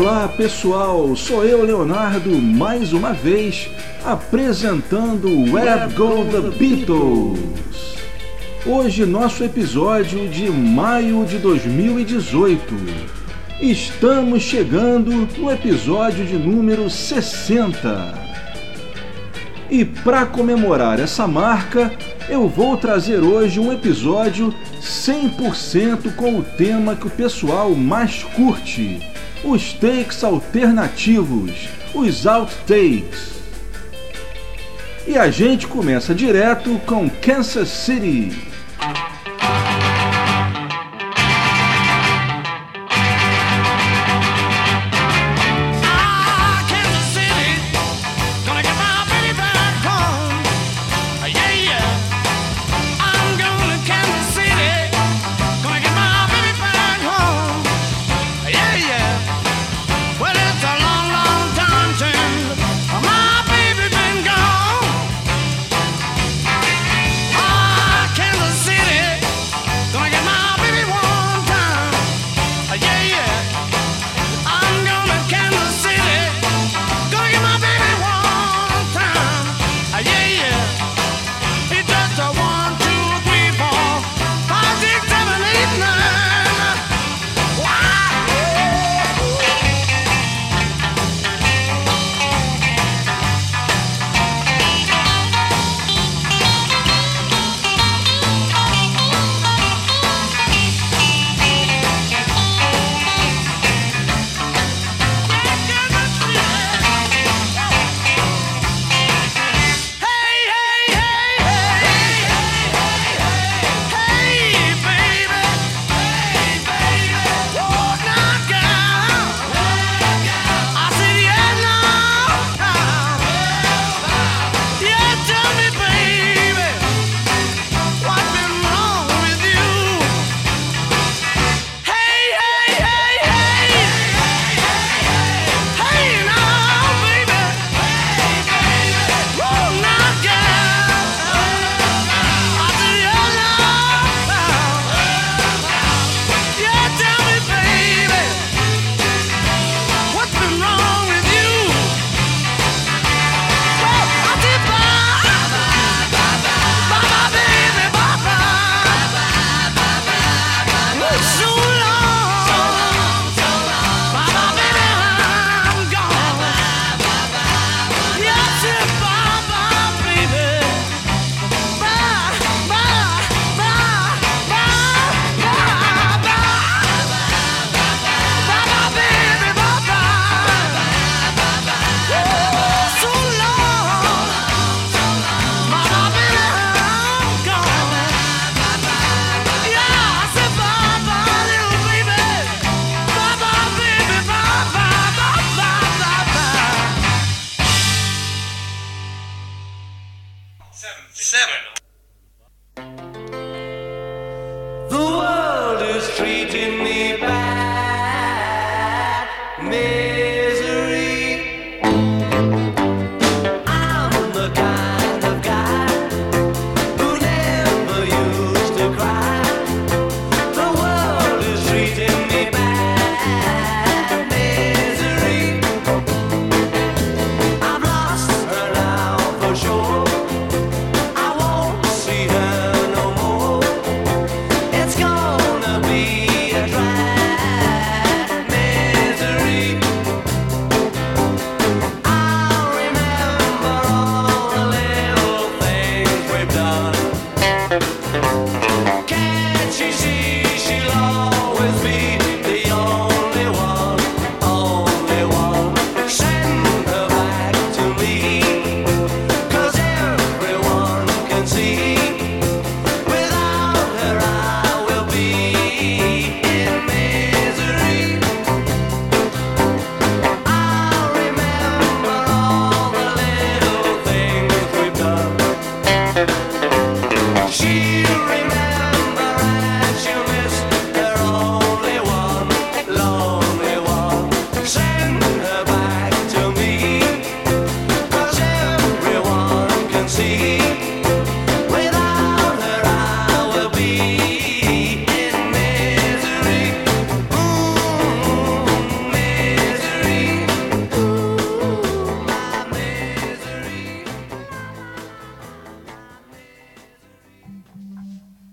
Olá pessoal, sou eu Leonardo mais uma vez apresentando Where Go the Beatles. Hoje nosso episódio de maio de 2018. Estamos chegando no episódio de número 60. E para comemorar essa marca, eu vou trazer hoje um episódio 100% com o tema que o pessoal mais curte: os takes alternativos, os outtakes. E a gente começa direto com Kansas City.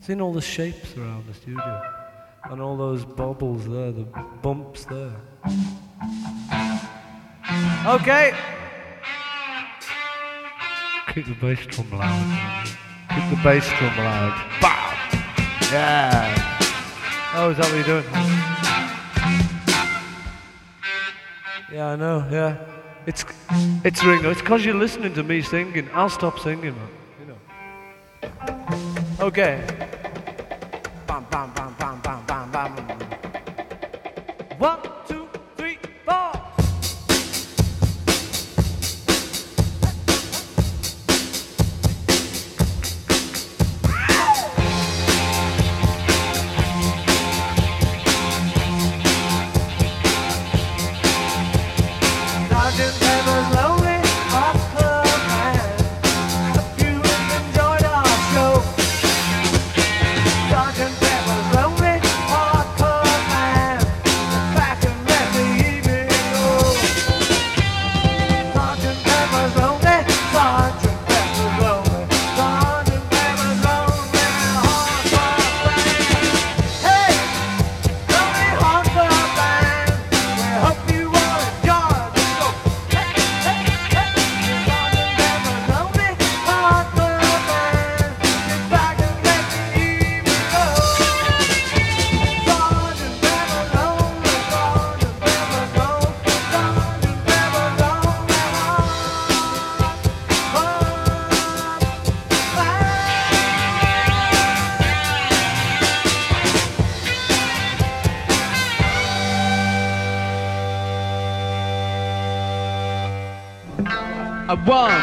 Seen all the shapes around the studio and all those bubbles there, the bumps there. Okay. Keep the bass drum loud. Keep the bass drum loud. Bam! Yeah. Oh, is that what you're doing? Yeah, I know. Yeah. It's it's Ringo. It's because you're listening to me singing. I'll stop singing. You know. Okay. one.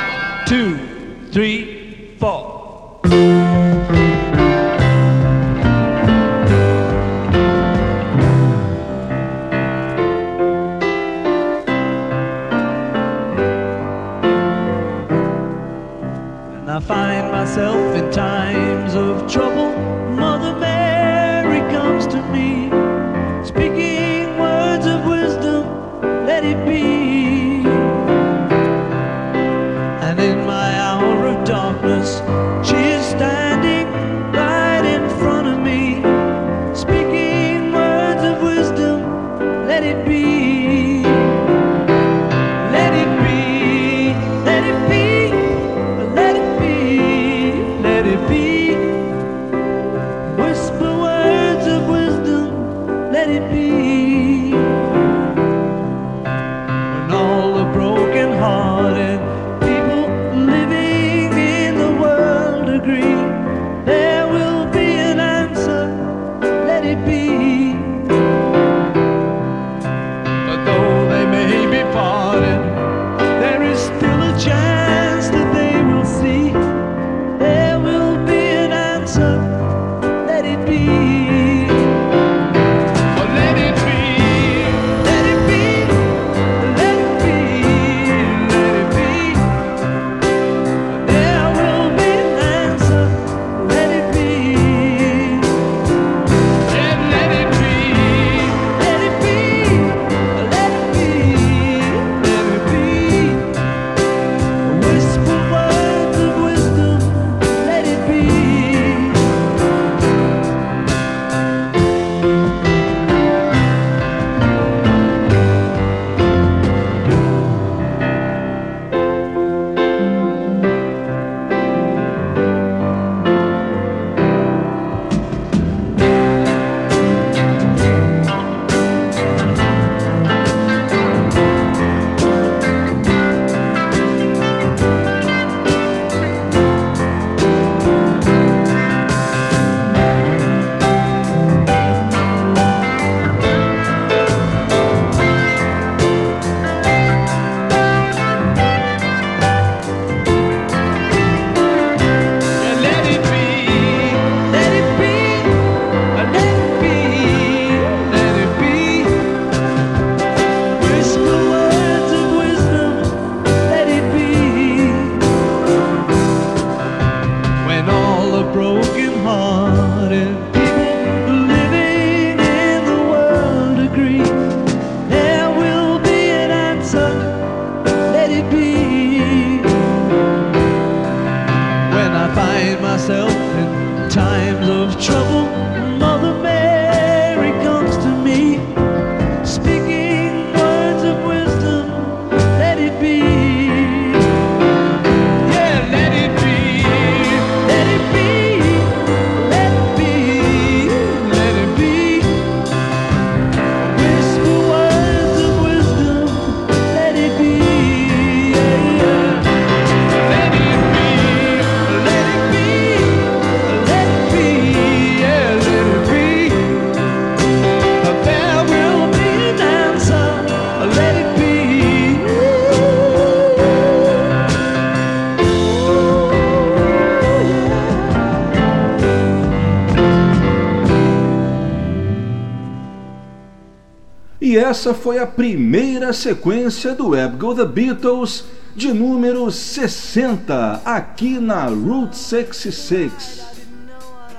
Essa foi a primeira sequência do Web Go The Beatles de número 60 aqui na Route 66.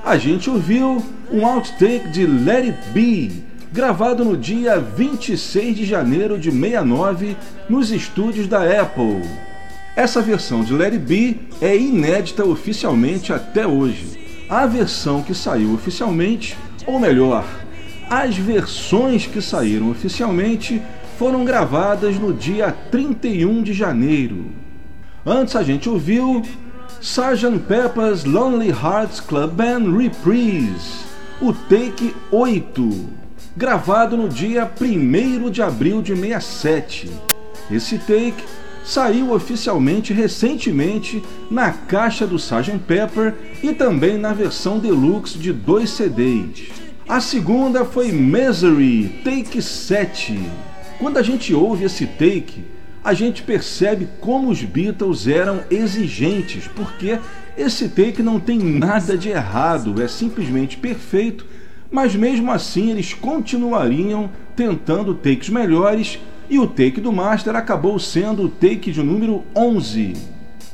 A gente ouviu um outtake de Let It Be, gravado no dia 26 de janeiro de 69 nos estúdios da Apple. Essa versão de Let It Be é inédita oficialmente até hoje. A versão que saiu oficialmente, ou melhor, as versões que saíram oficialmente foram gravadas no dia 31 de janeiro. Antes a gente ouviu Sgt. Pepper's Lonely Hearts Club Band Reprise, o take 8, gravado no dia 1 de abril de 67. Esse take saiu oficialmente recentemente na caixa do Sgt. Pepper e também na versão deluxe de dois CDs. A segunda foi Misery, take 7. Quando a gente ouve esse take, a gente percebe como os Beatles eram exigentes, porque esse take não tem nada de errado, é simplesmente perfeito, mas mesmo assim eles continuariam tentando takes melhores e o take do Master acabou sendo o take de número 11,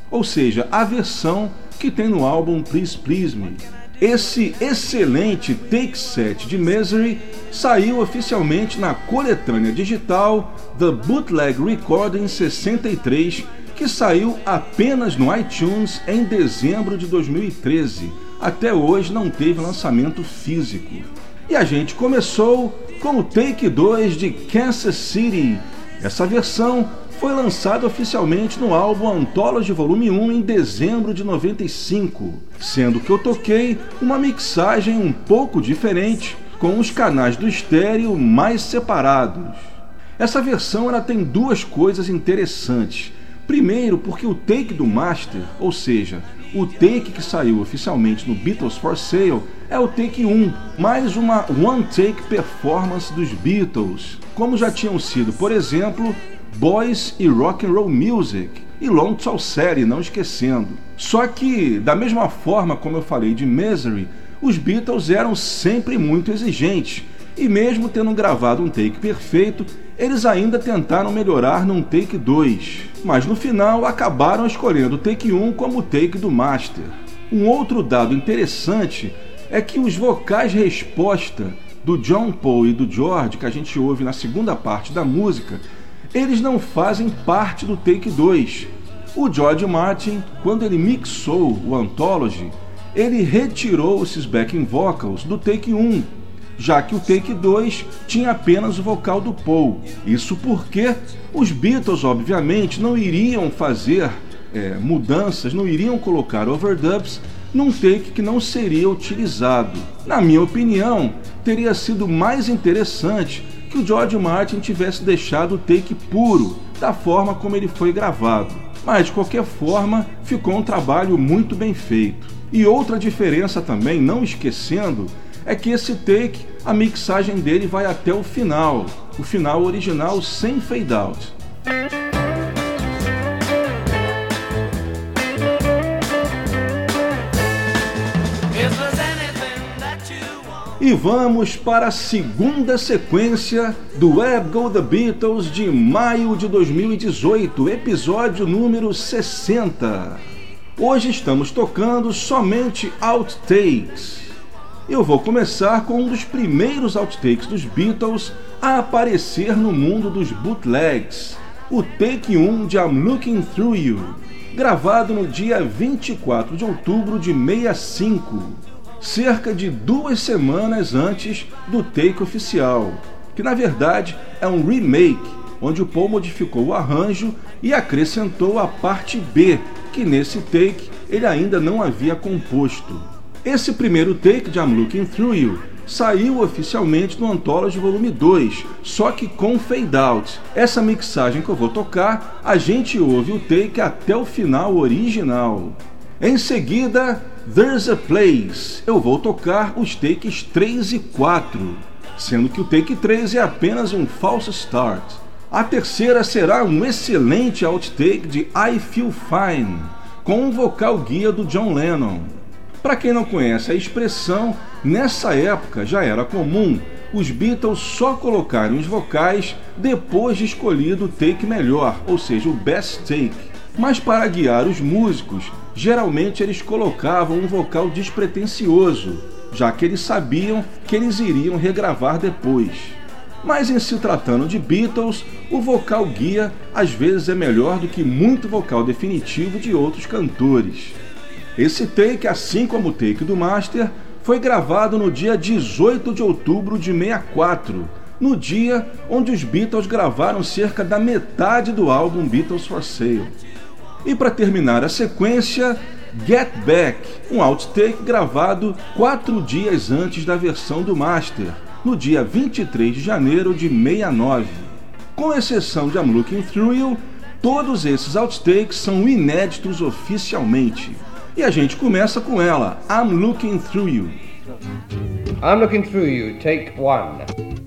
ou seja, a versão que tem no álbum Please Please Me. Esse excelente Take 7 de Misery saiu oficialmente na coletânea digital The Bootleg Recording 63, que saiu apenas no iTunes em dezembro de 2013. Até hoje não teve lançamento físico. E a gente começou com o Take 2 de Kansas City. Essa versão foi lançado oficialmente no álbum Anthology Volume 1 em dezembro de 95, sendo que eu toquei uma mixagem um pouco diferente, com os canais do estéreo mais separados. Essa versão ela tem duas coisas interessantes. Primeiro, porque o take do master, ou seja, o take que saiu oficialmente no Beatles for Sale, é o take 1, mais uma one take performance dos Beatles, como já tinham sido, por exemplo, Boys e Rock and Roll Music e Long Tall Série, não esquecendo. Só que, da mesma forma como eu falei de Misery, os Beatles eram sempre muito exigentes e mesmo tendo gravado um take perfeito, eles ainda tentaram melhorar num take 2, mas no final acabaram escolhendo o take 1 como o take do master. Um outro dado interessante é que os vocais resposta do John Paul e do George, que a gente ouve na segunda parte da música, eles não fazem parte do Take 2. O George Martin, quando ele mixou o Anthology, ele retirou esses backing vocals do Take 1, já que o Take 2 tinha apenas o vocal do Paul. Isso porque os Beatles, obviamente, não iriam fazer é, mudanças, não iriam colocar overdubs num take que não seria utilizado. Na minha opinião, teria sido mais interessante que o George Martin tivesse deixado o take puro, da forma como ele foi gravado. Mas de qualquer forma, ficou um trabalho muito bem feito. E outra diferença também, não esquecendo, é que esse take, a mixagem dele vai até o final, o final original sem fade out. E vamos para a segunda sequência do Web Go The Beatles de maio de 2018, episódio número 60. Hoje estamos tocando somente outtakes. Eu vou começar com um dos primeiros outtakes dos Beatles a aparecer no mundo dos bootlegs, o Take 1 de I'm Looking Through You, gravado no dia 24 de outubro de 65 cerca de duas semanas antes do take oficial, que na verdade é um remake, onde o Paul modificou o arranjo e acrescentou a parte B, que nesse take ele ainda não havia composto. Esse primeiro take de I'm Looking Through You saiu oficialmente no Anthology Volume 2, só que com fade out. Essa mixagem que eu vou tocar, a gente ouve o take até o final original. Em seguida, There's a Place. Eu vou tocar os takes 3 e 4, sendo que o take 3 é apenas um false start. A terceira será um excelente outtake de I Feel Fine, com um vocal guia do John Lennon. Para quem não conhece a expressão, nessa época já era comum os Beatles só colocarem os vocais depois de escolhido o take melhor, ou seja, o best take. Mas para guiar os músicos, geralmente eles colocavam um vocal despretensioso, já que eles sabiam que eles iriam regravar depois. Mas em se tratando de Beatles, o vocal guia às vezes é melhor do que muito vocal definitivo de outros cantores. Esse take, assim como o take do Master, foi gravado no dia 18 de outubro de 64, no dia onde os Beatles gravaram cerca da metade do álbum Beatles for Sale. E para terminar a sequência, Get Back, um outtake gravado quatro dias antes da versão do Master, no dia 23 de janeiro de 69. Com exceção de I'm Looking Through You, todos esses outtakes são inéditos oficialmente. E a gente começa com ela, I'm Looking Through You. I'm looking through you, take one.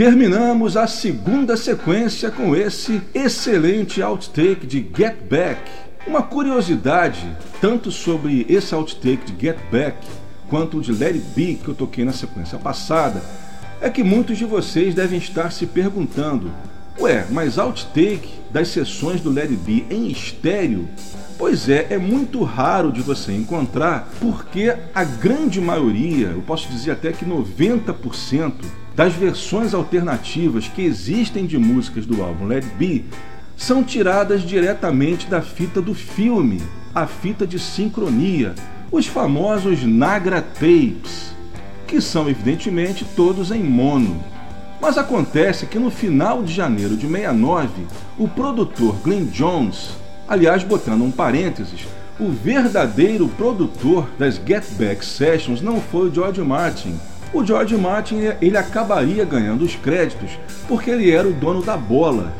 Terminamos a segunda sequência com esse excelente outtake de Get Back. Uma curiosidade, tanto sobre esse outtake de Get Back quanto o de Let It Be que eu toquei na sequência passada, é que muitos de vocês devem estar se perguntando: ué, mas outtake das sessões do Let It Be em estéreo? Pois é, é muito raro de você encontrar, porque a grande maioria, eu posso dizer até que 90%, das versões alternativas que existem de músicas do álbum Let Be são tiradas diretamente da fita do filme, a fita de sincronia, os famosos Nagra Tapes, que são evidentemente todos em mono. Mas acontece que no final de janeiro de 69, o produtor Glenn Jones, aliás, botando um parênteses, o verdadeiro produtor das Get Back Sessions não foi o George Martin. O George Martin ele acabaria ganhando os créditos porque ele era o dono da bola,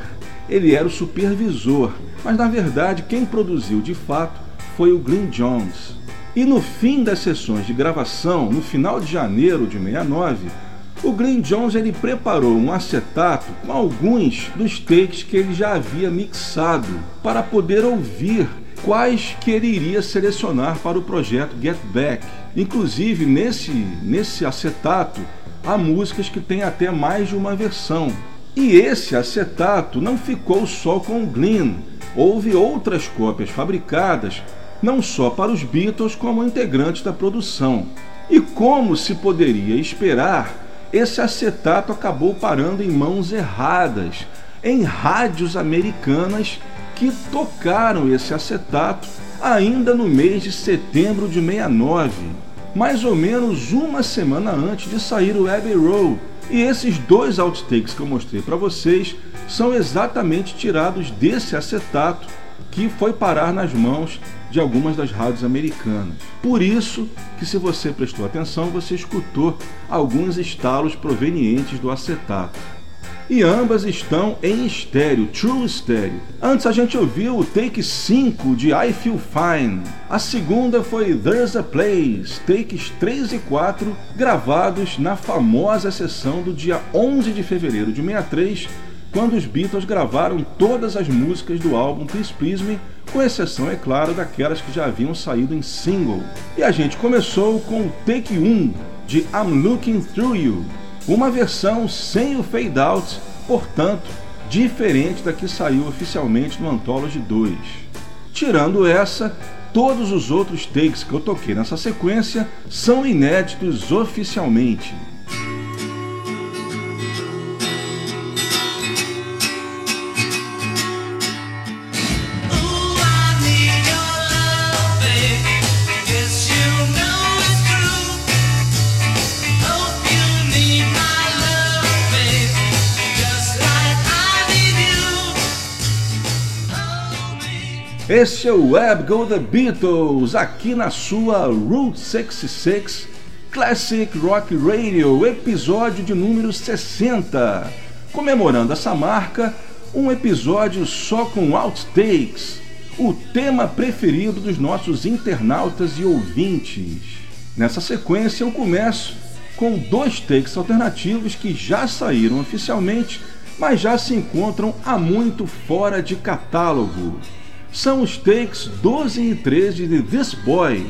ele era o supervisor, mas na verdade quem produziu de fato foi o Glenn Jones. E no fim das sessões de gravação, no final de janeiro de 69, o Glenn Jones ele preparou um acetato com alguns dos takes que ele já havia mixado para poder ouvir quais que ele iria selecionar para o projeto Get Back. Inclusive nesse nesse acetato há músicas que têm até mais de uma versão. E esse acetato não ficou só com Glenn. Houve outras cópias fabricadas não só para os Beatles como integrantes da produção. E como se poderia esperar, esse acetato acabou parando em mãos erradas, em rádios americanas que tocaram esse acetato ainda no mês de setembro de 69, mais ou menos uma semana antes de sair o Abbey Road. E esses dois outtakes que eu mostrei para vocês são exatamente tirados desse acetato que foi parar nas mãos de algumas das rádios americanas. Por isso que se você prestou atenção, você escutou alguns estalos provenientes do acetato. E ambas estão em estéreo, true estéreo. Antes a gente ouviu o take 5 de I Feel Fine. A segunda foi There's a Place, takes 3 e 4, gravados na famosa sessão do dia 11 de fevereiro de 63, quando os Beatles gravaram todas as músicas do álbum Please Please Me com exceção, é claro, daquelas que já haviam saído em single. E a gente começou com o Take 1 de I'm Looking Through You, uma versão sem o fade out, portanto, diferente da que saiu oficialmente no Anthology 2. Tirando essa, todos os outros takes que eu toquei nessa sequência são inéditos oficialmente. Esse é o Web Go The Beatles, aqui na sua Route 66 Classic Rock Radio, episódio de número 60. Comemorando essa marca, um episódio só com outtakes, o tema preferido dos nossos internautas e ouvintes. Nessa sequência, eu começo com dois takes alternativos que já saíram oficialmente, mas já se encontram há muito fora de catálogo. São os takes 12 e 13 de This Boy,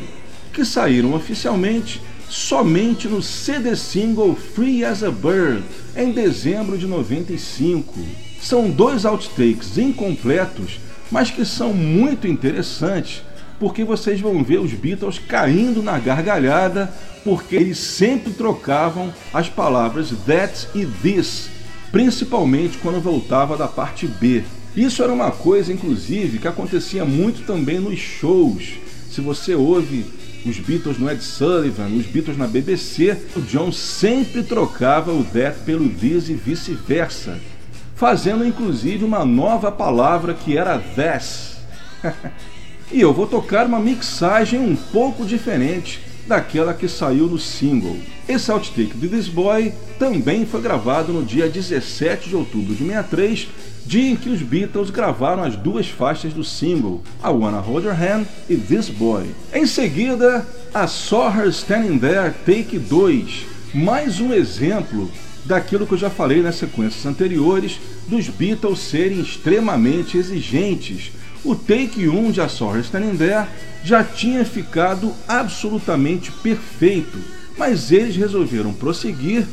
que saíram oficialmente somente no CD single Free as a Bird em dezembro de 95. São dois outtakes incompletos, mas que são muito interessantes, porque vocês vão ver os Beatles caindo na gargalhada, porque eles sempre trocavam as palavras that e this, principalmente quando voltava da parte B. Isso era uma coisa, inclusive, que acontecia muito também nos shows. Se você ouve os Beatles no Ed Sullivan, os Beatles na BBC, o John sempre trocava o that pelo this e vice-versa, fazendo inclusive uma nova palavra que era this. e eu vou tocar uma mixagem um pouco diferente daquela que saiu no single. Esse outtake de This Boy também foi gravado no dia 17 de outubro de 63, dia em que os Beatles gravaram as duas faixas do single, I Wanna Hold Your Hand e This Boy. Em seguida, a Saw Her Standing There Take 2, mais um exemplo daquilo que eu já falei nas sequências anteriores, dos Beatles serem extremamente exigentes. O take 1 de A Sorry Standing There já tinha ficado absolutamente perfeito, mas eles resolveram prosseguir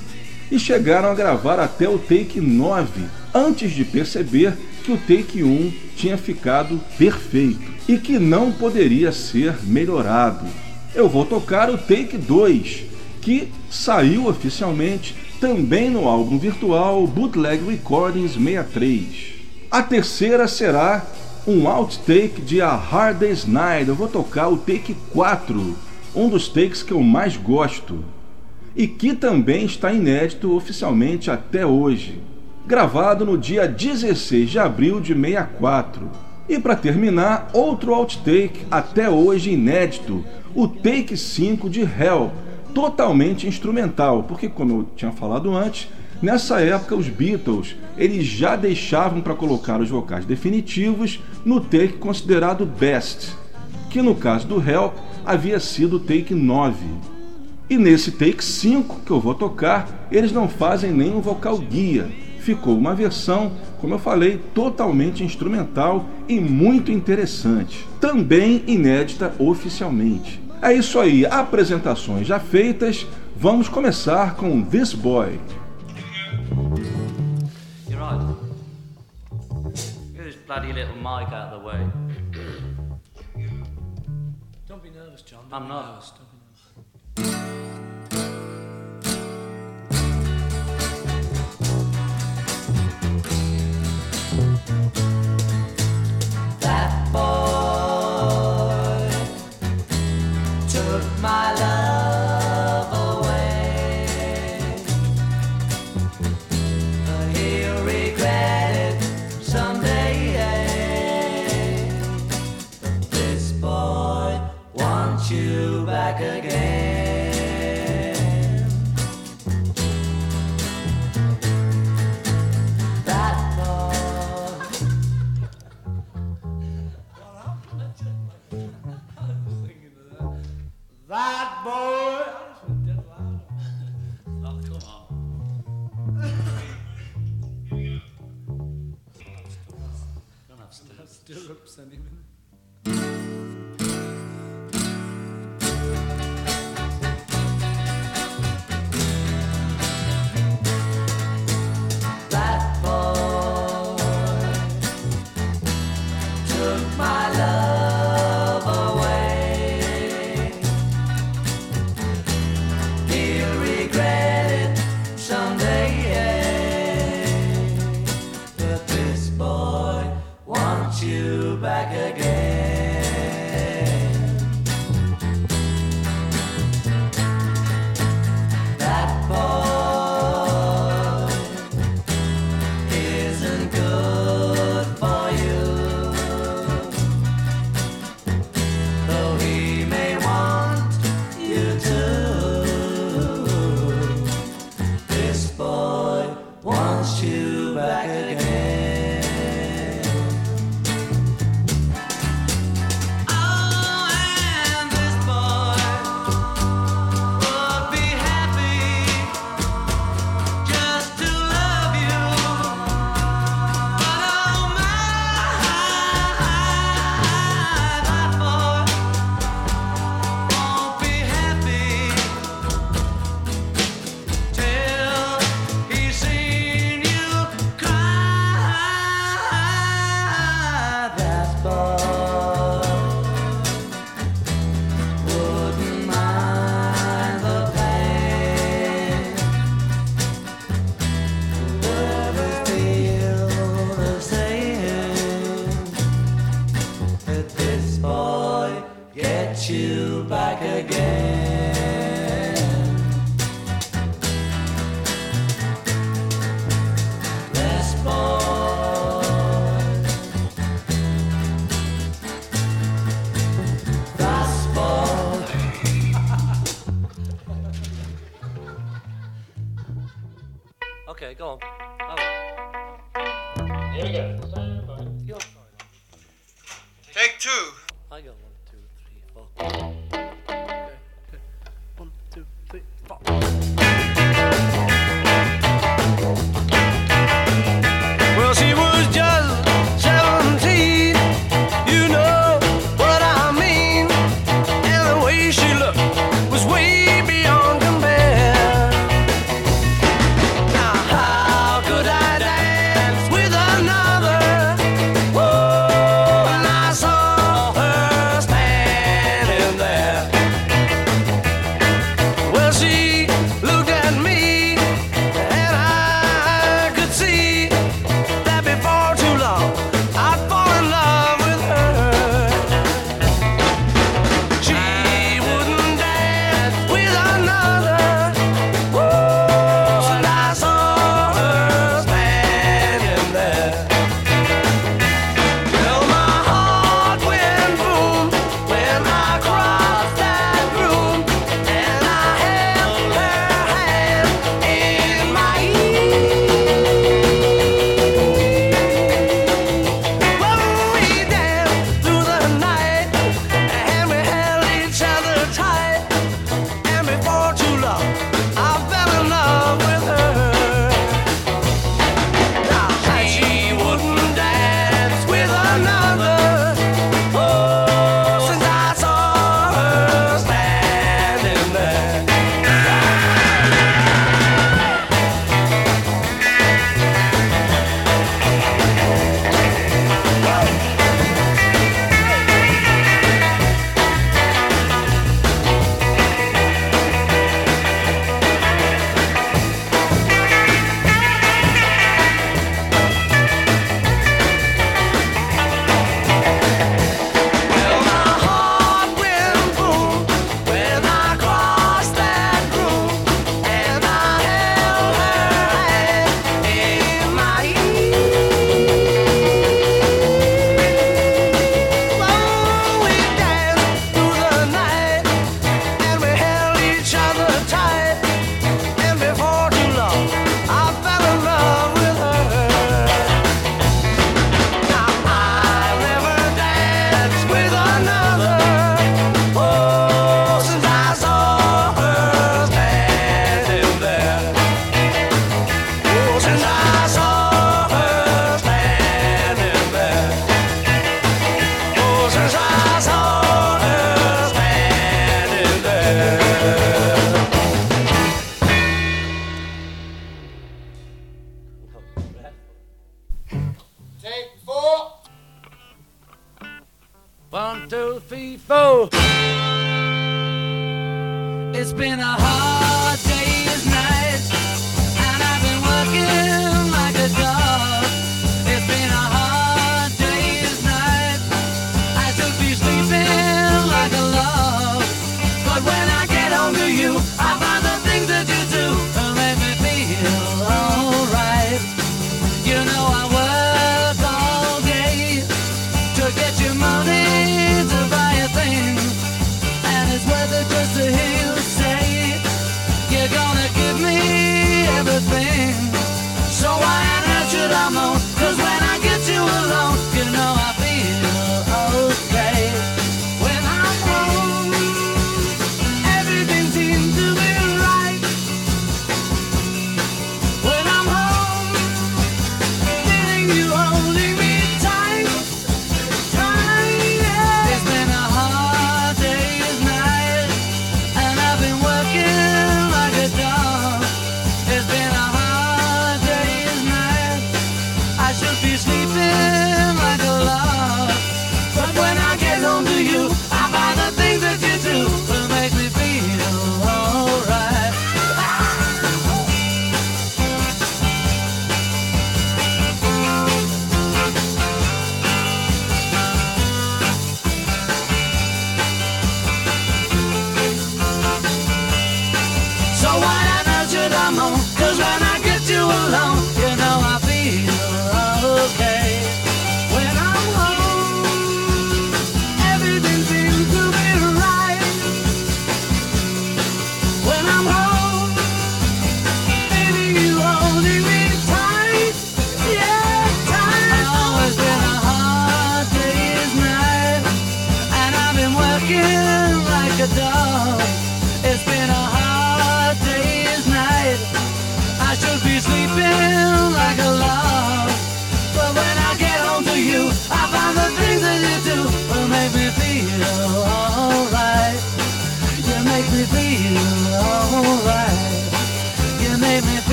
e chegaram a gravar até o take 9, antes de perceber que o take 1 tinha ficado perfeito e que não poderia ser melhorado. Eu vou tocar o take 2, que saiu oficialmente também no álbum virtual Bootleg Recordings 63. A terceira será um outtake de A Hard Day's Night. Eu vou tocar o take 4, um dos takes que eu mais gosto e que também está inédito oficialmente até hoje, gravado no dia 16 de abril de 64. E para terminar, outro outtake até hoje inédito, o take 5 de Hell, totalmente instrumental, porque como eu tinha falado antes, nessa época os Beatles, eles já deixavam para colocar os vocais definitivos no take considerado best, que no caso do Hell havia sido o take 9. E nesse take 5 que eu vou tocar, eles não fazem nenhum vocal guia. Ficou uma versão, como eu falei, totalmente instrumental e muito interessante. Também inédita oficialmente. É isso aí, apresentações já feitas. Vamos começar com This Boy. You're right. Get this bloody little mic out of the way. Don't be nervous, John. I'm Don't be not. nervous. Don't be nervous. That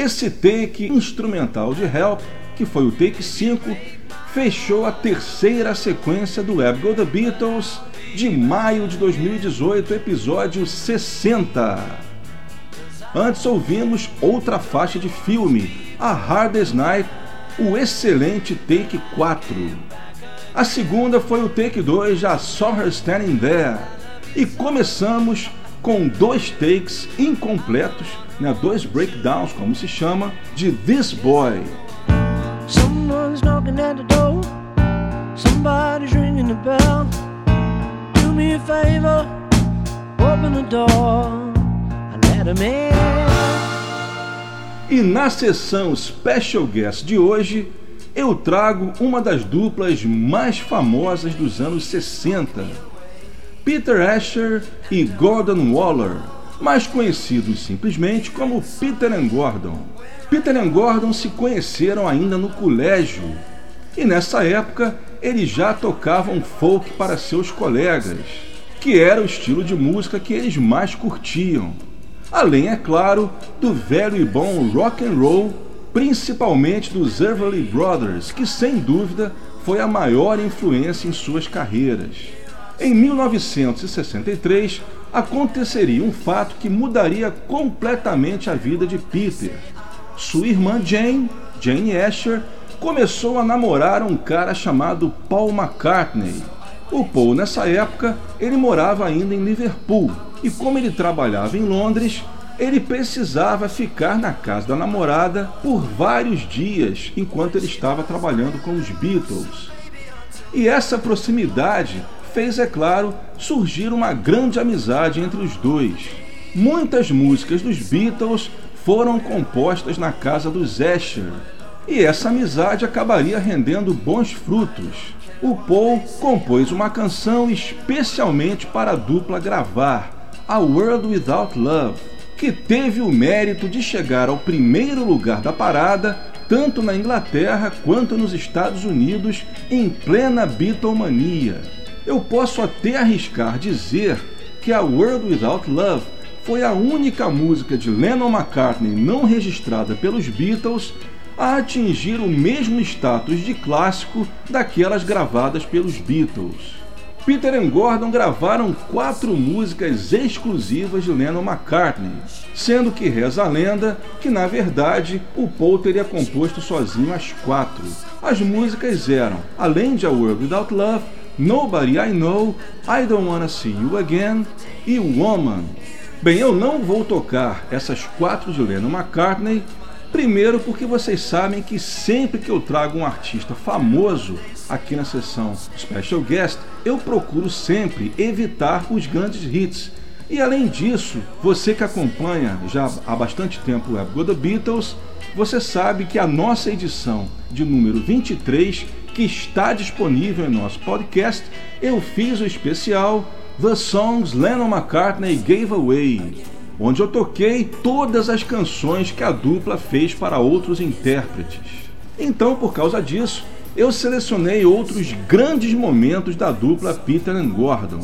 Esse take instrumental de Help, que foi o take 5, fechou a terceira sequência do Web Go The Beatles de maio de 2018, episódio 60. Antes ouvimos outra faixa de filme, A Hardest Night, o excelente Take 4. A segunda foi o Take 2, já Saw Her Standing There. E começamos com dois takes incompletos, né, dois breakdowns, como se chama, de This Boy. Someone's knocking at the door. Somebody's ringing the bell. Do me a favor, open the door and let him in. E na sessão Special Guest de hoje, eu trago uma das duplas mais famosas dos anos 60. Peter Asher e Gordon Waller, mais conhecidos simplesmente como Peter and Gordon. Peter and Gordon se conheceram ainda no colégio e nessa época eles já tocavam folk para seus colegas, que era o estilo de música que eles mais curtiam. Além, é claro, do velho e bom rock and roll, principalmente dos Everly Brothers, que sem dúvida foi a maior influência em suas carreiras. Em 1963, aconteceria um fato que mudaria completamente a vida de Peter. Sua irmã Jane, Jane Asher, começou a namorar um cara chamado Paul McCartney. O Paul, nessa época, ele morava ainda em Liverpool e, como ele trabalhava em Londres, ele precisava ficar na casa da namorada por vários dias enquanto ele estava trabalhando com os Beatles. E essa proximidade fez, é claro, surgir uma grande amizade entre os dois. Muitas músicas dos Beatles foram compostas na casa dos Asher, e essa amizade acabaria rendendo bons frutos. O Paul compôs uma canção especialmente para a dupla gravar, A World Without Love, que teve o mérito de chegar ao primeiro lugar da parada tanto na Inglaterra quanto nos Estados Unidos em plena Beatlemania. Eu posso até arriscar dizer que a World Without Love foi a única música de Lennon McCartney não registrada pelos Beatles a atingir o mesmo status de clássico daquelas gravadas pelos Beatles. Peter e Gordon gravaram quatro músicas exclusivas de Lennon McCartney, sendo que reza a lenda que, na verdade, o Paul teria composto sozinho as quatro. As músicas eram, além de A World Without Love, Nobody I Know, I Don't Wanna See You Again e Woman. Bem, eu não vou tocar essas quatro de Lennon McCartney, primeiro porque vocês sabem que sempre que eu trago um artista famoso aqui na sessão Special Guest, eu procuro sempre evitar os grandes hits. E além disso, você que acompanha já há bastante tempo o Web Go The Beatles, você sabe que a nossa edição de número 23, que está disponível em nosso podcast, eu fiz o especial The Songs Lennon McCartney Gave Away, onde eu toquei todas as canções que a dupla fez para outros intérpretes. Então, por causa disso, eu selecionei outros grandes momentos da dupla Peter and Gordon.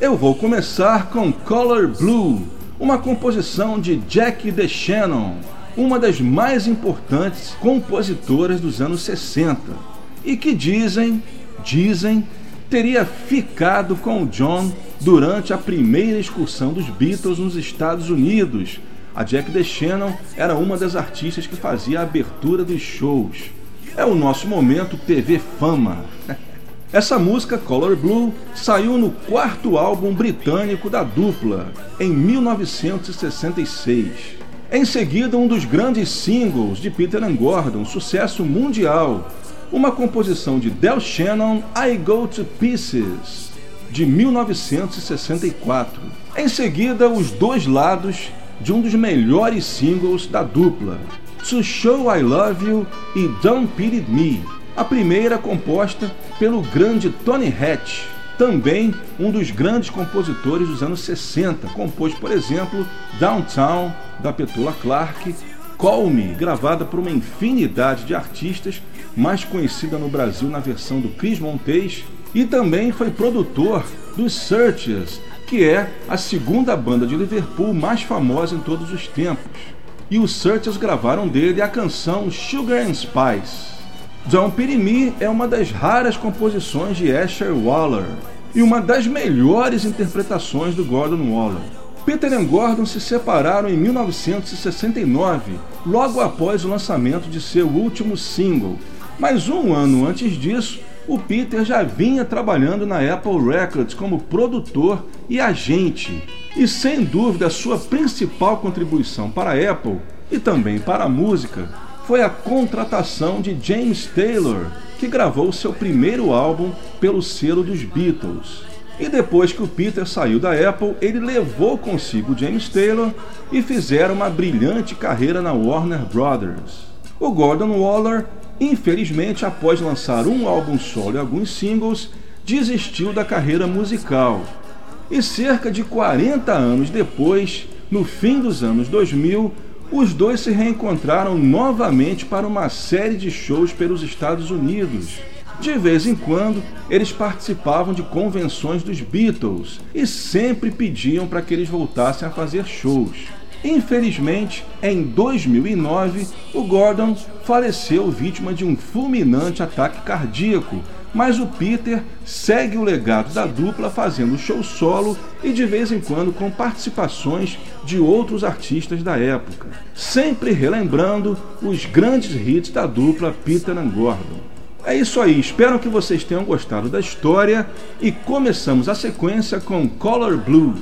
Eu vou começar com Color Blue, uma composição de Jackie DeShannon, uma das mais importantes compositoras dos anos 60, e que dizem, dizem, teria ficado com John durante a primeira excursão dos Beatles nos Estados Unidos. A Jack DeShannon era uma das artistas que fazia a abertura dos shows. É o nosso momento TV Fama. Essa música, Color Blue, saiu no quarto álbum britânico da dupla, em 1966. Em seguida, um dos grandes singles de Peter and Gordon, sucesso mundial, uma composição de Del Shannon, I Go to Pieces, de 1964. Em seguida, os dois lados de um dos melhores singles da dupla, To Show I Love You e Don't Pity Me. A primeira composta pelo grande Tony Hatch, também um dos grandes compositores dos anos 60, compôs, por exemplo, Downtown, da Petula Clark, Call Me, gravada por uma infinidade de artistas, mais conhecida no Brasil na versão do Chris Montes, e também foi produtor dos Searchers, que é a segunda banda de Liverpool mais famosa em todos os tempos. e os Searchers gravaram dele a canção Sugar and Spice. Pity Me é uma das raras composições de Asher Waller e uma das melhores interpretações do Gordon Waller. Peter e Gordon se separaram em 1969, logo após o lançamento de seu último single. Mas um ano antes disso, o Peter já vinha trabalhando na Apple Records como produtor e agente. E sem dúvida, sua principal contribuição para a Apple e também para a música foi a contratação de James Taylor, que gravou seu primeiro álbum pelo selo dos Beatles. E depois que o Peter saiu da Apple, ele levou consigo James Taylor e fizeram uma brilhante carreira na Warner Brothers. O Gordon Waller, infelizmente, após lançar um álbum solo e alguns singles, desistiu da carreira musical. E cerca de 40 anos depois, no fim dos anos 2000, os dois se reencontraram novamente para uma série de shows pelos Estados Unidos. De vez em quando, eles participavam de convenções dos Beatles e sempre pediam para que eles voltassem a fazer shows. Infelizmente, em 2009, o Gordon faleceu vítima de um fulminante ataque cardíaco, mas o Peter segue o legado da dupla fazendo show solo e de vez em quando com participações de outros artistas da época, sempre relembrando os grandes hits da dupla Peter and Gordon. É isso aí, espero que vocês tenham gostado da história e começamos a sequência com Color Blue.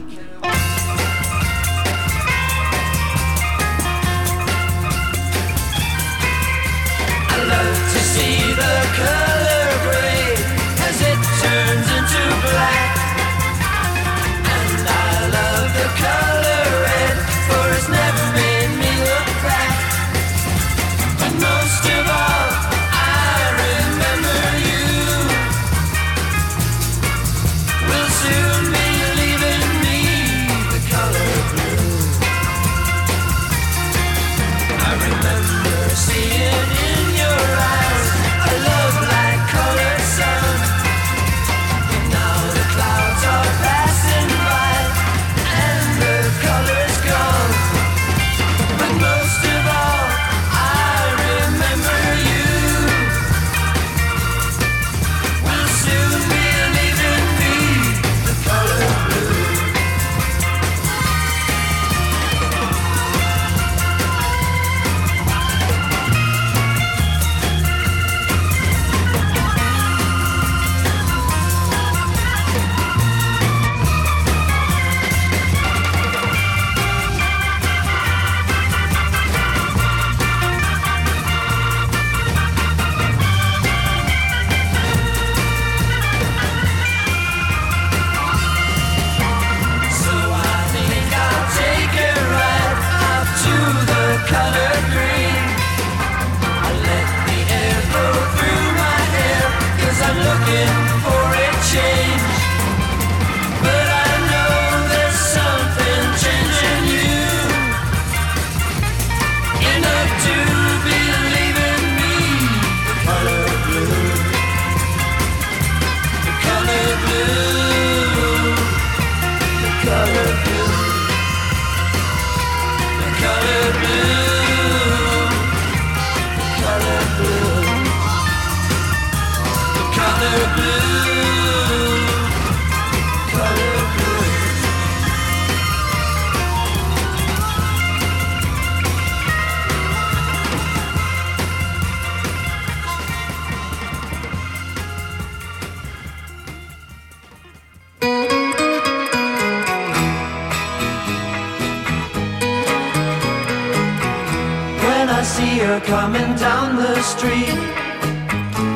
Street,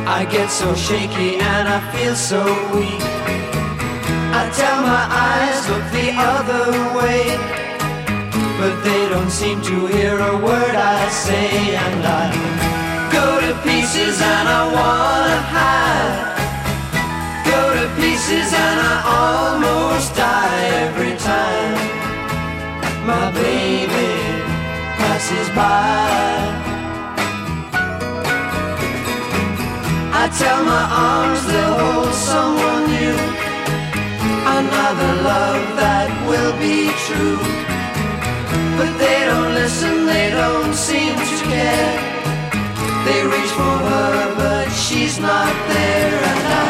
I get so shaky and I feel so weak. I tell my eyes, look the other way, but they don't seem to hear a word I say, and I go to pieces and I wanna hide. Go to pieces and I almost die every time my baby passes by. Tell my arms they'll hold someone new, another love that will be true. But they don't listen, they don't seem to care. They reach for her, but she's not there. And I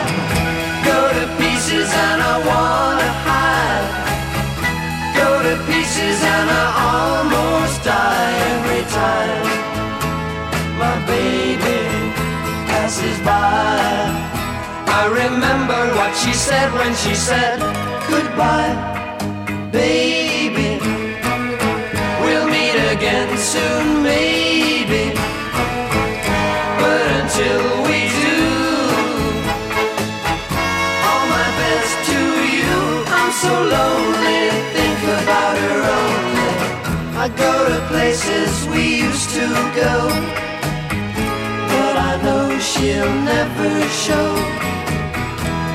go to pieces and I wanna hide. Go to pieces and I almost die every time. My baby passes by. I remember what she said when she said goodbye, baby. We'll meet again soon, maybe. But until we do, all my best to you. I'm so lonely, think about her only. I go to places we used to go, she'll never show.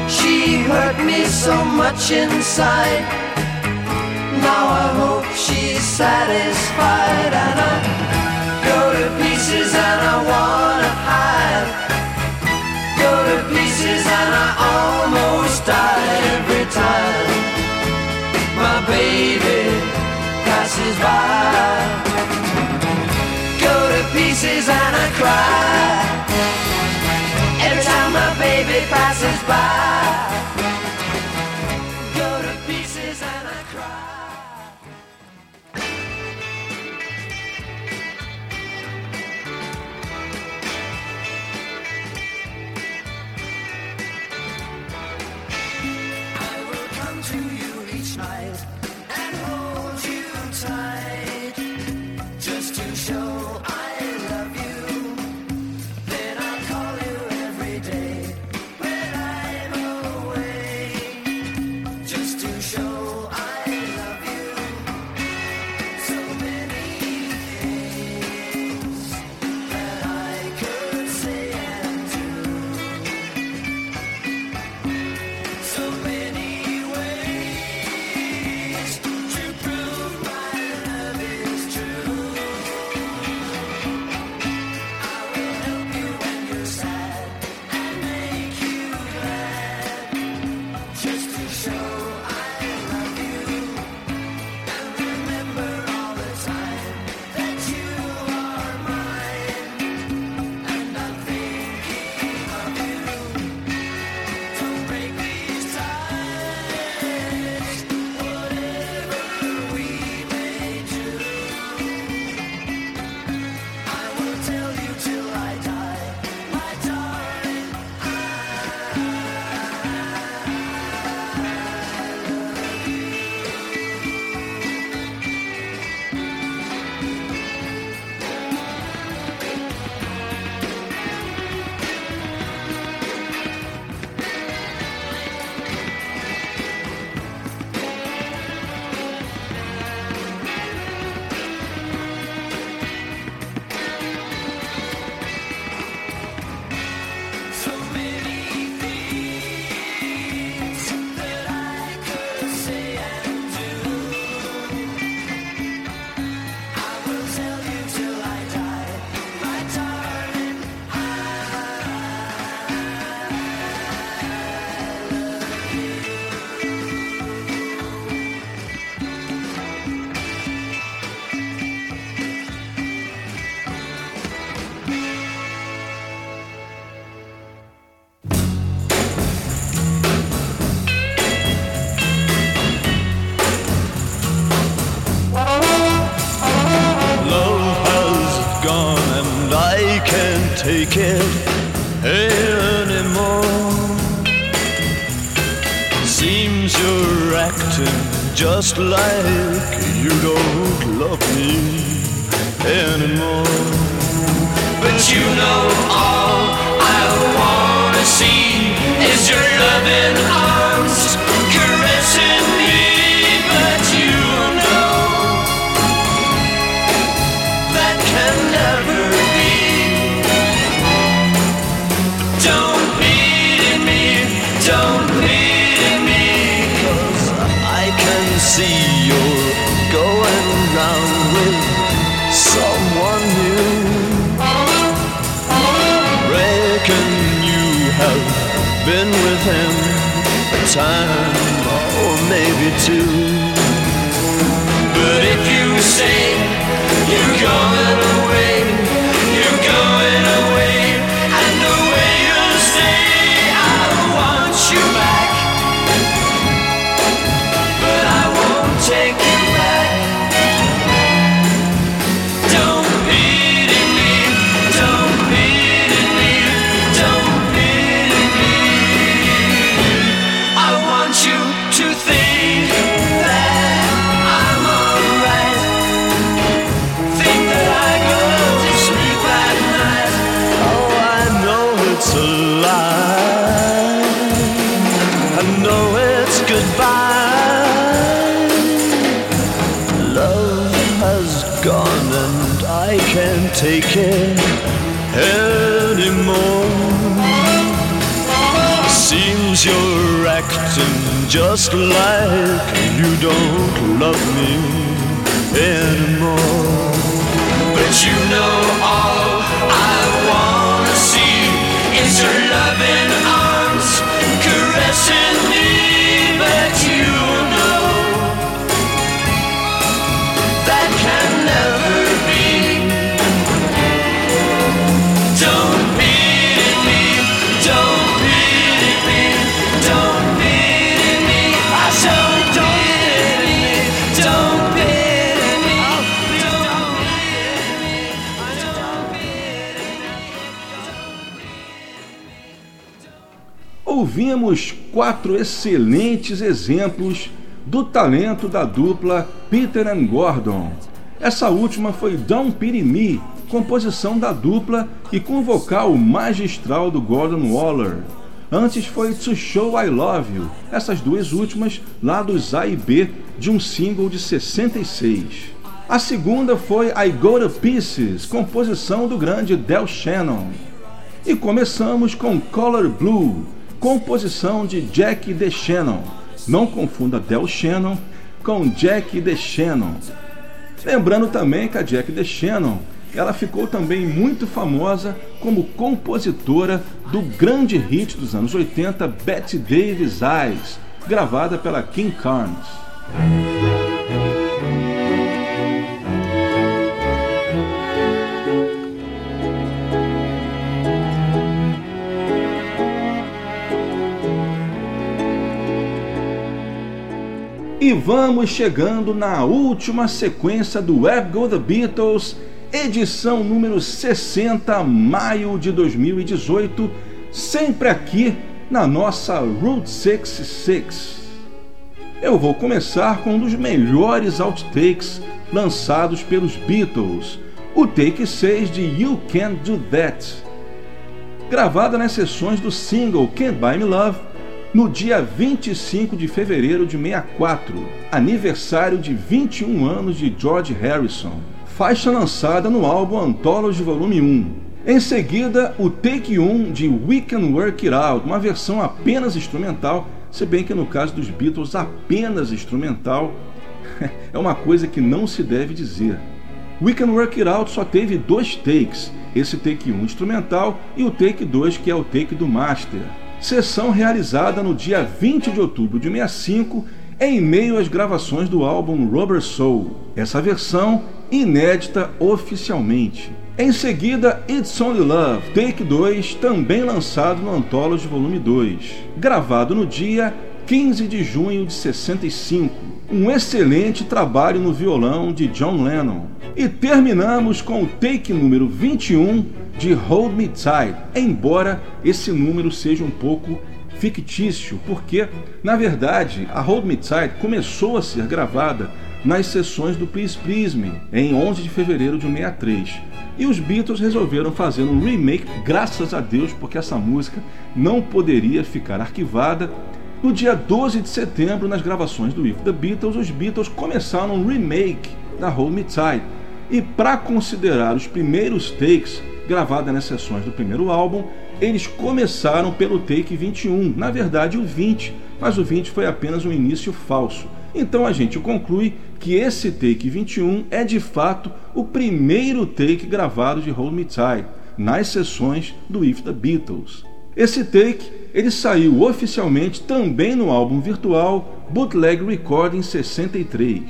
She hurt me so much inside. Now I hope she's satisfied and I go to pieces and I wanna hide. Go to pieces and I almost die every time. My baby passes by. Go to pieces and I cry. Passes by. Take it anymore. Seems you're acting just like you don't love me anymore. But you know all I wanna see is your loving arms caressing me. But you know that can never time or maybe two. Just like you don't love me anymore. But you know me. Ouvimos quatro excelentes exemplos do talento da dupla Peter and Gordon. Essa última foi Don't Pity Me, composição da dupla e com vocal magistral do Gordon Waller. Antes foi To Show I Love You, essas duas últimas lados A e B de um single de 66. A segunda foi I Go to Pieces, composição do grande Del Shannon. E começamos com Color Blue, composição de Jack DeShannon. Não confunda Del Shannon com Jack DeShannon. Lembrando também que a Jack DeShannon, ela ficou também muito famosa como compositora do grande hit dos anos 80 Betty Davis Eyes, gravada pela King Carnes. E vamos chegando na última sequência do Web Go The Beatles, edição número 60, maio de 2018, sempre aqui na nossa Route 66. Eu vou começar com um dos melhores outtakes lançados pelos Beatles, o take 6 de You Can't Do That, gravada nas sessões do single Can't Buy Me Love no dia 25 de fevereiro de 64, aniversário de 21 anos de George Harrison, faixa lançada no álbum Anthology Volume 1. Em seguida, o Take 1 de We Can Work It Out, uma versão apenas instrumental, se bem que no caso dos Beatles, apenas instrumental é uma coisa que não se deve dizer. We Can Work It Out só teve dois takes, esse take 1 instrumental e o take 2 que é o take do master sessão realizada no dia 20 de outubro de 65, em meio às gravações do álbum Rubber Soul. Essa versão inédita oficialmente. Em seguida, It's Only Love, Take 2, também lançado no Anthology Volume 2, gravado no dia 15 de junho de 65. Um excelente trabalho no violão de John Lennon. E terminamos com o take número 21 de Hold Me Tight, embora esse número seja um pouco fictício, porque, na verdade, a Hold Me Tight começou a ser gravada nas sessões do Please Please Me, em 11 de fevereiro de 63. E os Beatles resolveram fazer um remake, graças a Deus, porque essa música não poderia ficar arquivada. No dia 12 de setembro, nas gravações do If The Beatles, os Beatles começaram um remake da Hold Me Tight. E para considerar os primeiros takes gravados nas sessões do primeiro álbum, eles começaram pelo take 21, na verdade o 20, mas o 20 foi apenas um início falso. Então a gente conclui que esse take 21 é de fato o primeiro take gravado de Hold Me Tight nas sessões do If The Beatles. Esse take ele saiu oficialmente também no álbum virtual Bootleg Recording 63.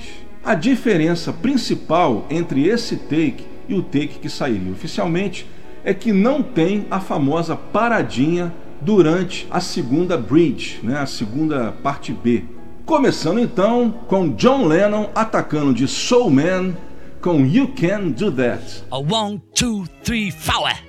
A diferença principal entre esse take e o take que sairia oficialmente é que não tem a famosa paradinha durante a segunda bridge, né, a segunda parte B. Começando então com John Lennon atacando de Soul Man com You Can Do That. A one, two, three, four.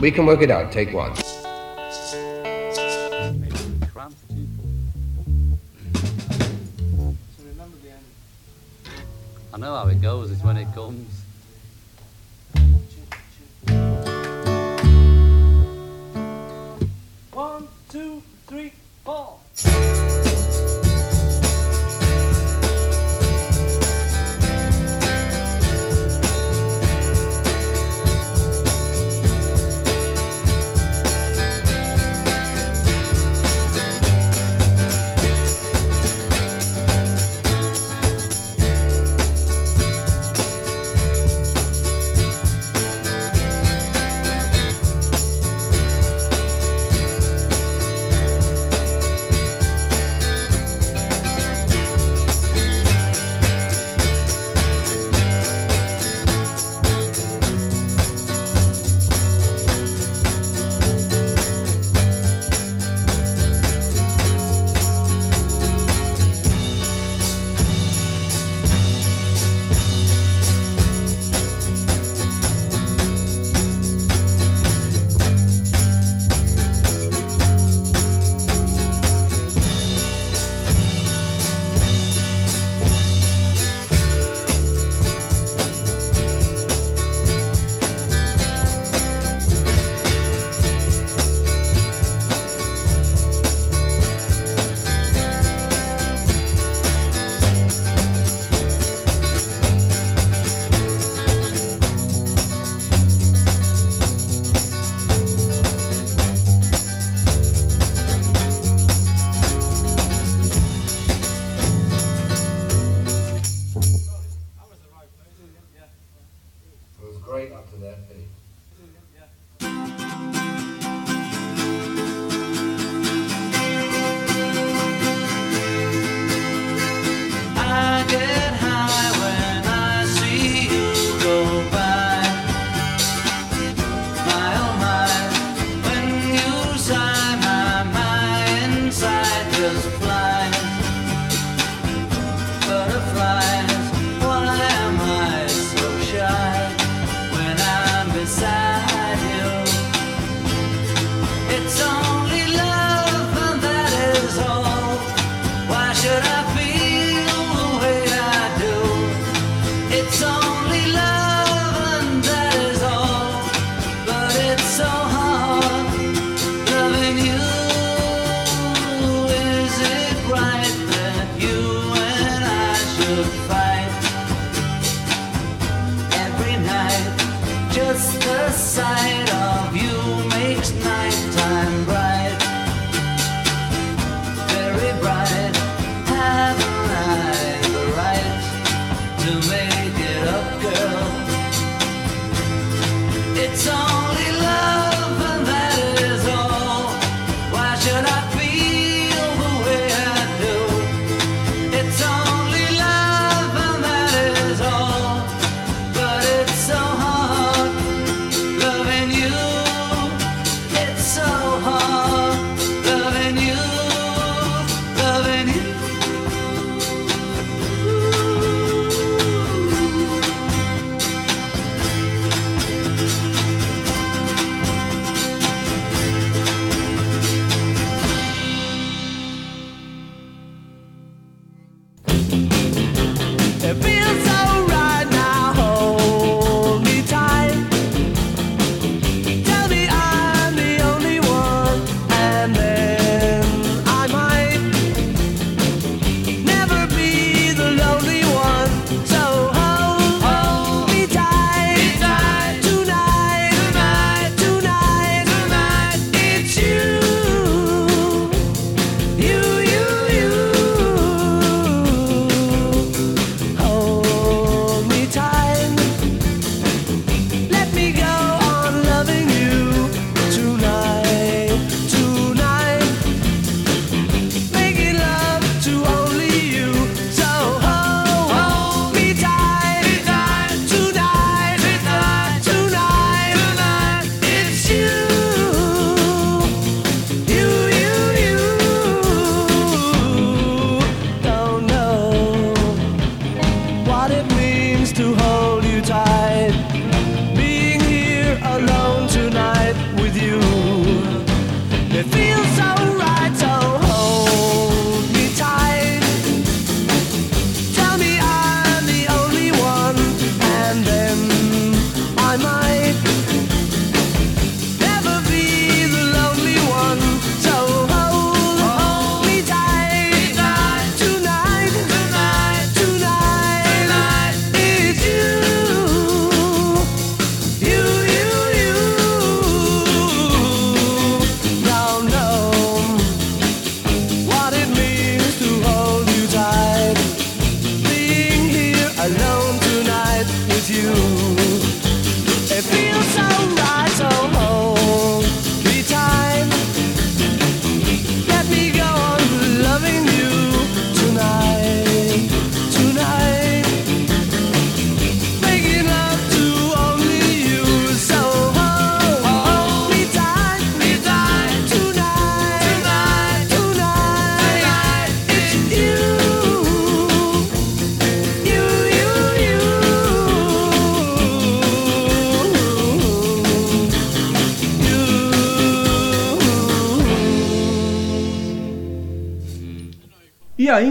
We can work it out. Take one. I know how it goes, it's when it comes.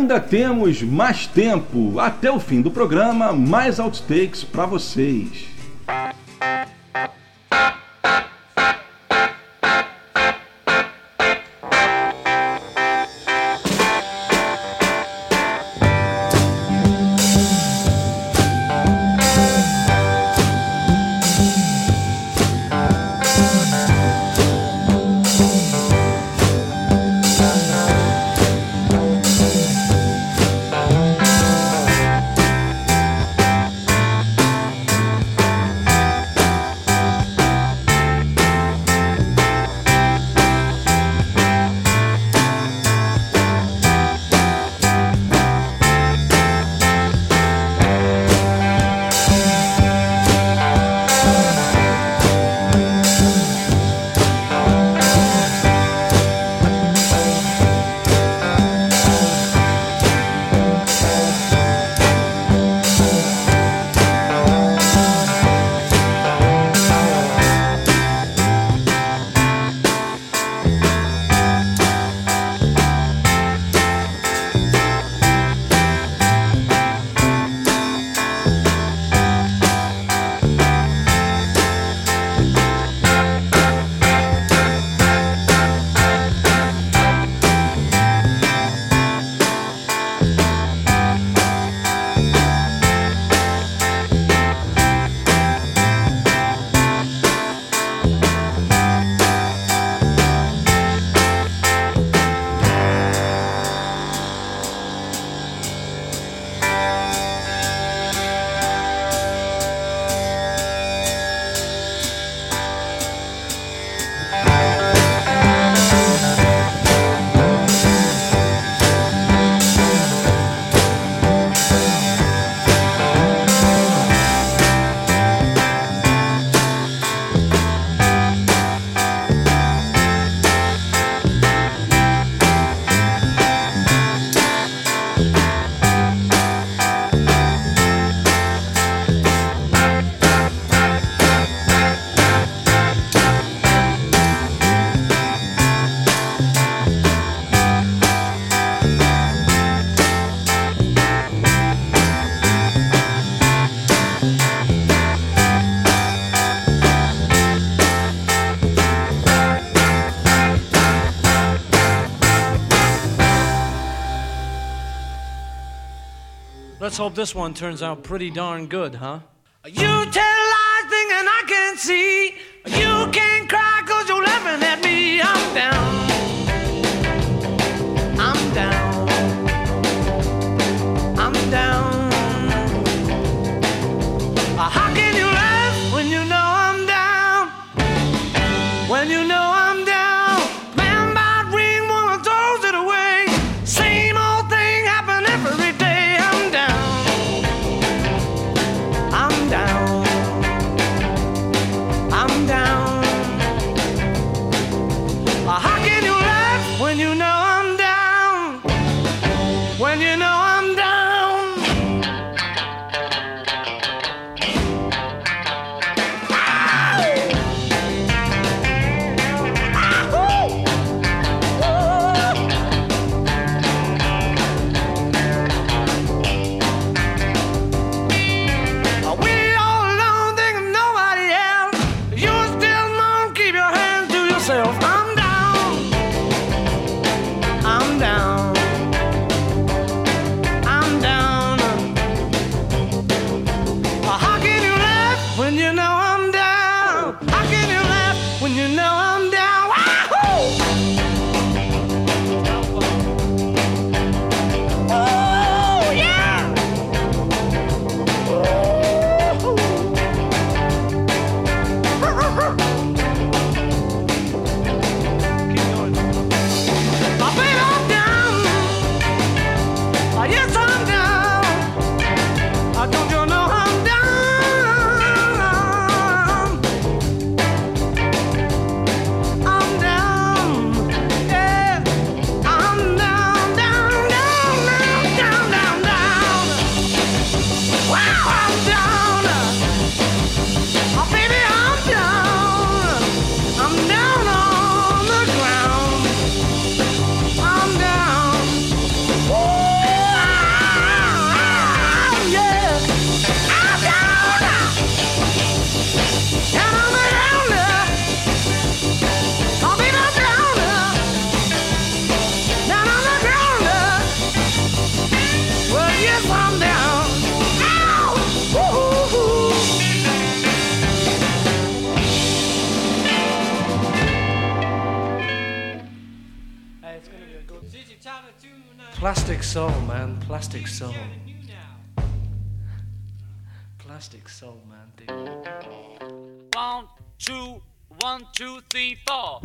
ainda temos mais tempo. Até o fim do programa, mais outtakes para vocês. let's hope this one turns out pretty darn good, huh? You tell lies I can see. You can't cry cause you're laughing at me. I'm down. I'm down. I'm down. Plastic soul, man. Plastic soul. Plastic soul, man. One, two, one, two, three, four.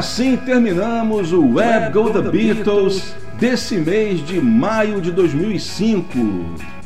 Assim terminamos o Web Go The Beatles desse mês de maio de 2005,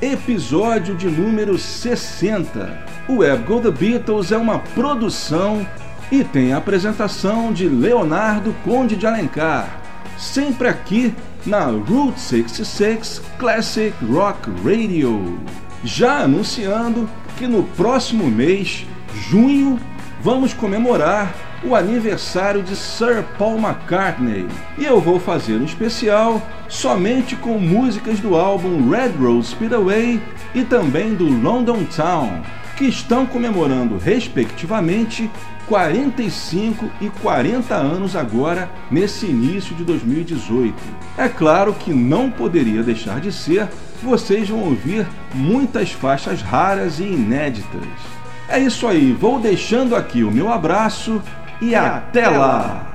episódio de número 60. O Web Go The Beatles é uma produção e tem a apresentação de Leonardo Conde de Alencar, sempre aqui na Route 66 Classic Rock Radio. Já anunciando que no próximo mês, junho, vamos comemorar o aniversário de Sir Paul McCartney. E eu vou fazer um especial somente com músicas do álbum Red Rose Speedway e também do London Town, que estão comemorando respectivamente 45 e 40 anos agora nesse início de 2018. É claro que não poderia deixar de ser, vocês vão ouvir muitas faixas raras e inéditas. É isso aí, vou deixando aqui o meu abraço e até lá!